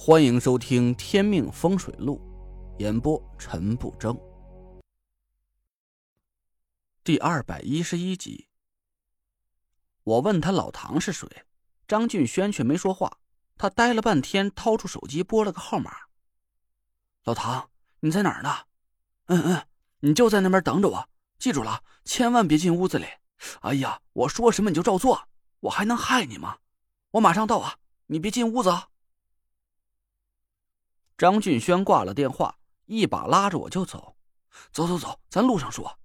欢迎收听《天命风水录》，演播陈不争。第二百一十一集，我问他老唐是谁，张俊轩却没说话。他呆了半天，掏出手机拨了个号码。老唐，你在哪儿呢？嗯嗯，你就在那边等着我，记住了，千万别进屋子里。哎呀，我说什么你就照做，我还能害你吗？我马上到啊，你别进屋子啊。张俊轩挂了电话，一把拉着我就走，走走走，咱路上说。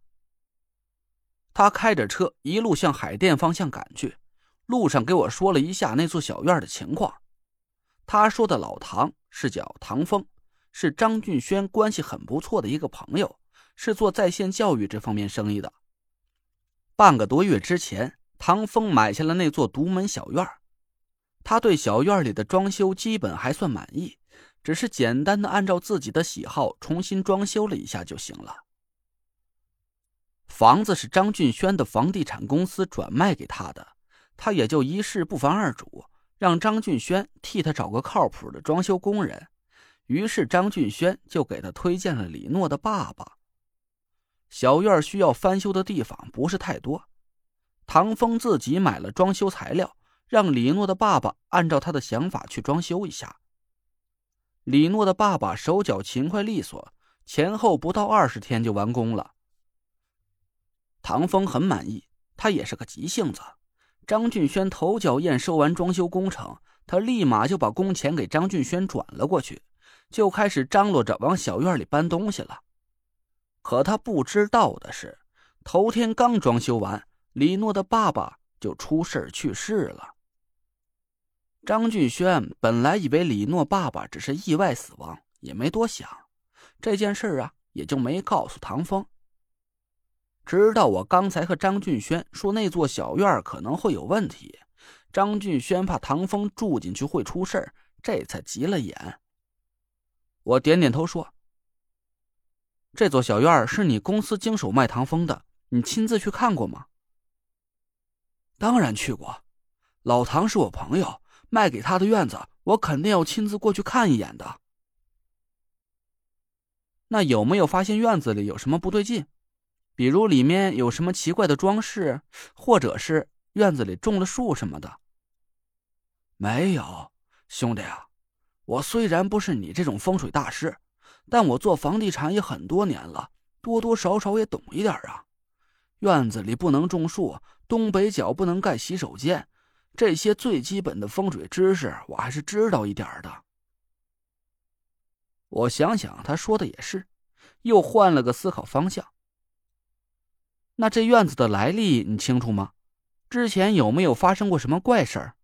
他开着车一路向海淀方向赶去，路上给我说了一下那座小院的情况。他说的老唐是叫唐风，是张俊轩关系很不错的一个朋友，是做在线教育这方面生意的。半个多月之前，唐风买下了那座独门小院他对小院里的装修基本还算满意。只是简单的按照自己的喜好重新装修了一下就行了。房子是张俊轩的房地产公司转卖给他的，他也就一事不妨二主，让张俊轩替他找个靠谱的装修工人。于是张俊轩就给他推荐了李诺的爸爸。小院需要翻修的地方不是太多，唐风自己买了装修材料，让李诺的爸爸按照他的想法去装修一下。李诺的爸爸手脚勤快利索，前后不到二十天就完工了。唐风很满意，他也是个急性子。张俊轩头脚验收完装修工程，他立马就把工钱给张俊轩转了过去，就开始张罗着往小院里搬东西了。可他不知道的是，头天刚装修完，李诺的爸爸就出事去世了。张俊轩本来以为李诺爸爸只是意外死亡，也没多想这件事啊，也就没告诉唐风。直到我刚才和张俊轩说那座小院可能会有问题，张俊轩怕唐风住进去会出事这才急了眼。我点点头说：“这座小院是你公司经手卖唐风的，你亲自去看过吗？”“当然去过，老唐是我朋友。”卖给他的院子，我肯定要亲自过去看一眼的。那有没有发现院子里有什么不对劲？比如里面有什么奇怪的装饰，或者是院子里种了树什么的？没有，兄弟啊，我虽然不是你这种风水大师，但我做房地产也很多年了，多多少少也懂一点啊。院子里不能种树，东北角不能盖洗手间。这些最基本的风水知识，我还是知道一点的。我想想，他说的也是，又换了个思考方向。那这院子的来历你清楚吗？之前有没有发生过什么怪事儿？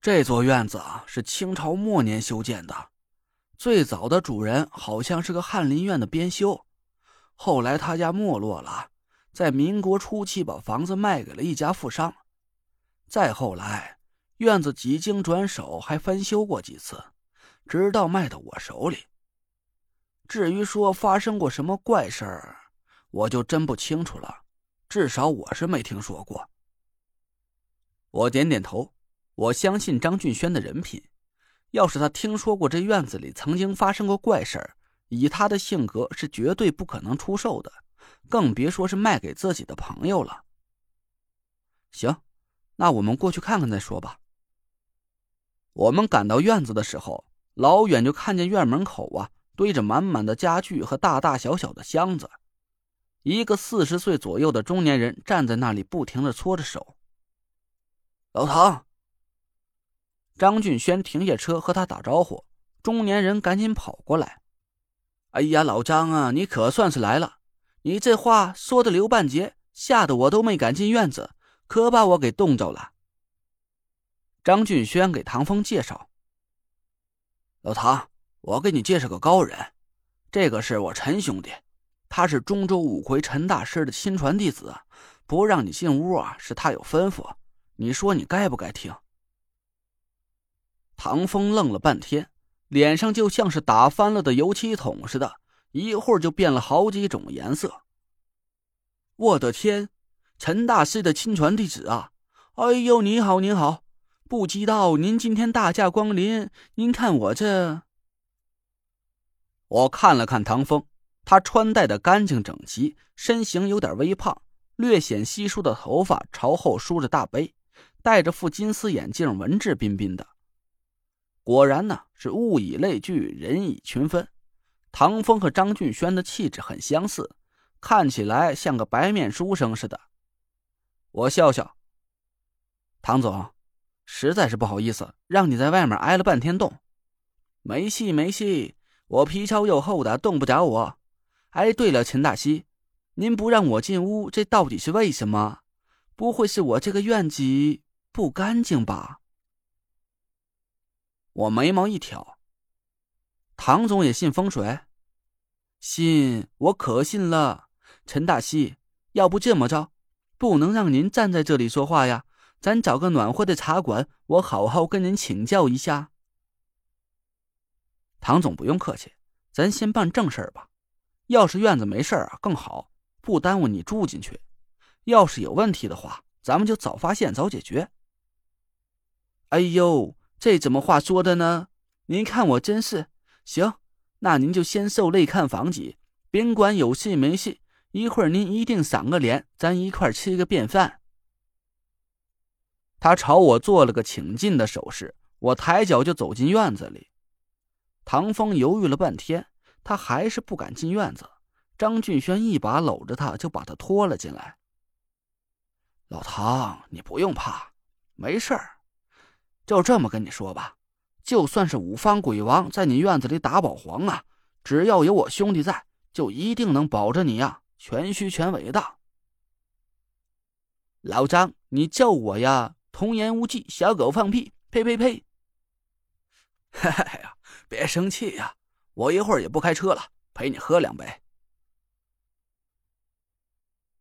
这座院子啊，是清朝末年修建的，最早的主人好像是个翰林院的编修，后来他家没落了。在民国初期，把房子卖给了一家富商。再后来，院子几经转手，还翻修过几次，直到卖到我手里。至于说发生过什么怪事儿，我就真不清楚了。至少我是没听说过。我点点头，我相信张俊轩的人品。要是他听说过这院子里曾经发生过怪事儿，以他的性格，是绝对不可能出售的。更别说是卖给自己的朋友了。行，那我们过去看看再说吧。我们赶到院子的时候，老远就看见院门口啊堆着满满的家具和大大小小的箱子，一个四十岁左右的中年人站在那里，不停的搓着手。老唐，张俊轩停下车和他打招呼，中年人赶紧跑过来。哎呀，老张啊，你可算是来了。你这话说的刘半截，吓得我都没敢进院子，可把我给冻着了。张俊轩给唐风介绍：“老唐，我给你介绍个高人，这个是我陈兄弟，他是中州五魁陈大师的亲传弟子，不让你进屋啊，是他有吩咐。你说你该不该听？”唐风愣了半天，脸上就像是打翻了的油漆桶似的。一会儿就变了好几种颜色。我的天，陈大师的亲传弟子啊！哎呦，你好，你好，不知道您今天大驾光临，您看我这……我看了看唐风，他穿戴的干净整齐，身形有点微胖，略显稀疏的头发朝后梳着大背，戴着副金丝眼镜，文质彬彬的。果然呢，是物以类聚，人以群分。唐风和张俊轩的气质很相似，看起来像个白面书生似的。我笑笑，唐总，实在是不好意思，让你在外面挨了半天冻。没戏没戏，我皮糙肉厚的，冻不着我。哎，对了，陈大西，您不让我进屋，这到底是为什么？不会是我这个院子不干净吧？我眉毛一挑，唐总也信风水？信，我可信了。陈大西，要不这么着，不能让您站在这里说话呀？咱找个暖和的茶馆，我好好跟您请教一下。唐总不用客气，咱先办正事儿吧。要是院子没事儿啊，更好，不耽误你住进去。要是有问题的话，咱们就早发现早解决。哎呦，这怎么话说的呢？您看我真是行。那您就先受累看房子，别管有戏没戏。一会儿您一定赏个脸，咱一块吃个便饭。他朝我做了个请进的手势，我抬脚就走进院子里。唐风犹豫了半天，他还是不敢进院子。张俊轩一把搂着他，就把他拖了进来。老唐，你不用怕，没事儿。就这么跟你说吧。就算是五方鬼王在你院子里打保皇啊，只要有我兄弟在，就一定能保着你呀，全虚全伪的。老张，你叫我呀，童言无忌，小狗放屁，呸呸呸！哎呀，别生气呀，我一会儿也不开车了，陪你喝两杯。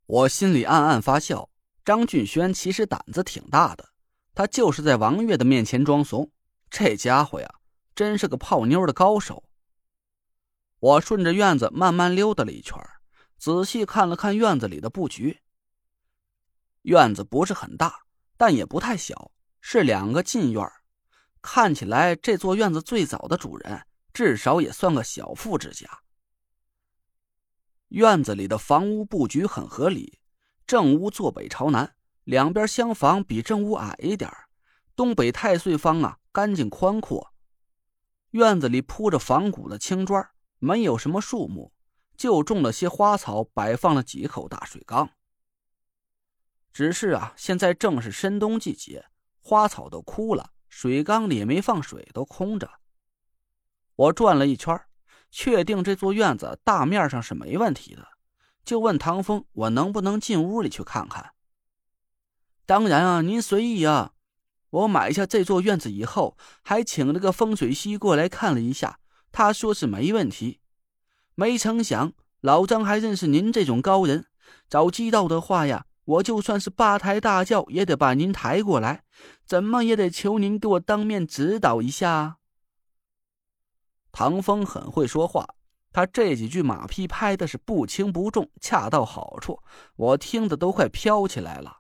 我心里暗暗发笑，张俊轩其实胆子挺大的，他就是在王月的面前装怂。这家伙呀，真是个泡妞的高手。我顺着院子慢慢溜达了一圈，仔细看了看院子里的布局。院子不是很大，但也不太小，是两个近院看起来这座院子最早的主人至少也算个小富之家。院子里的房屋布局很合理，正屋坐北朝南，两边厢房比正屋矮一点东北太岁方啊。干净宽阔，院子里铺着仿古的青砖，没有什么树木，就种了些花草，摆放了几口大水缸。只是啊，现在正是深冬季节，花草都枯了，水缸里没放水，都空着。我转了一圈，确定这座院子大面上是没问题的，就问唐风：“我能不能进屋里去看看？”当然啊，您随意啊。我买下这座院子以后，还请了个风水师过来看了一下，他说是没问题。没成想老张还认识您这种高人，早知道的话呀，我就算是八抬大轿也得把您抬过来，怎么也得求您给我当面指导一下。唐风很会说话，他这几句马屁拍的是不轻不重，恰到好处，我听得都快飘起来了。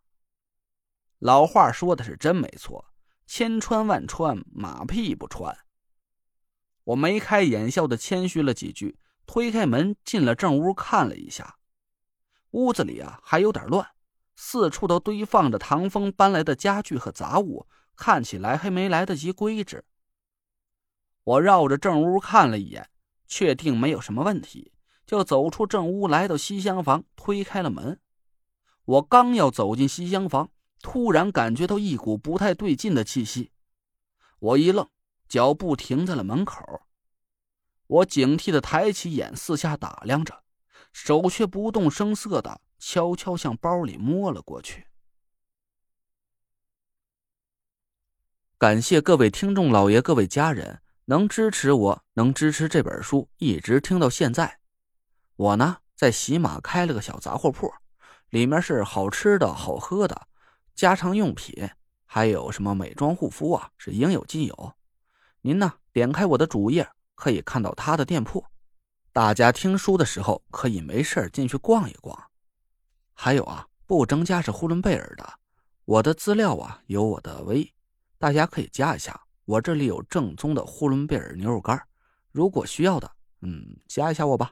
老话说的是真没错，千穿万穿，马屁不穿。我眉开眼笑的谦虚了几句，推开门进了正屋，看了一下，屋子里啊还有点乱，四处都堆放着唐风搬来的家具和杂物，看起来还没来得及归置。我绕着正屋看了一眼，确定没有什么问题，就走出正屋，来到西厢房，推开了门。我刚要走进西厢房。突然感觉到一股不太对劲的气息，我一愣，脚步停在了门口。我警惕的抬起眼，四下打量着，手却不动声色的悄悄向包里摸了过去。感谢各位听众老爷、各位家人能支持我，能支持这本书一直听到现在。我呢，在喜马开了个小杂货铺，里面是好吃的好喝的。家常用品，还有什么美妆护肤啊，是应有尽有。您呢，点开我的主页，可以看到他的店铺。大家听书的时候，可以没事进去逛一逛。还有啊，不增加是呼伦贝尔的。我的资料啊，有我的微，大家可以加一下，我这里有正宗的呼伦贝尔牛肉干，如果需要的，嗯，加一下我吧。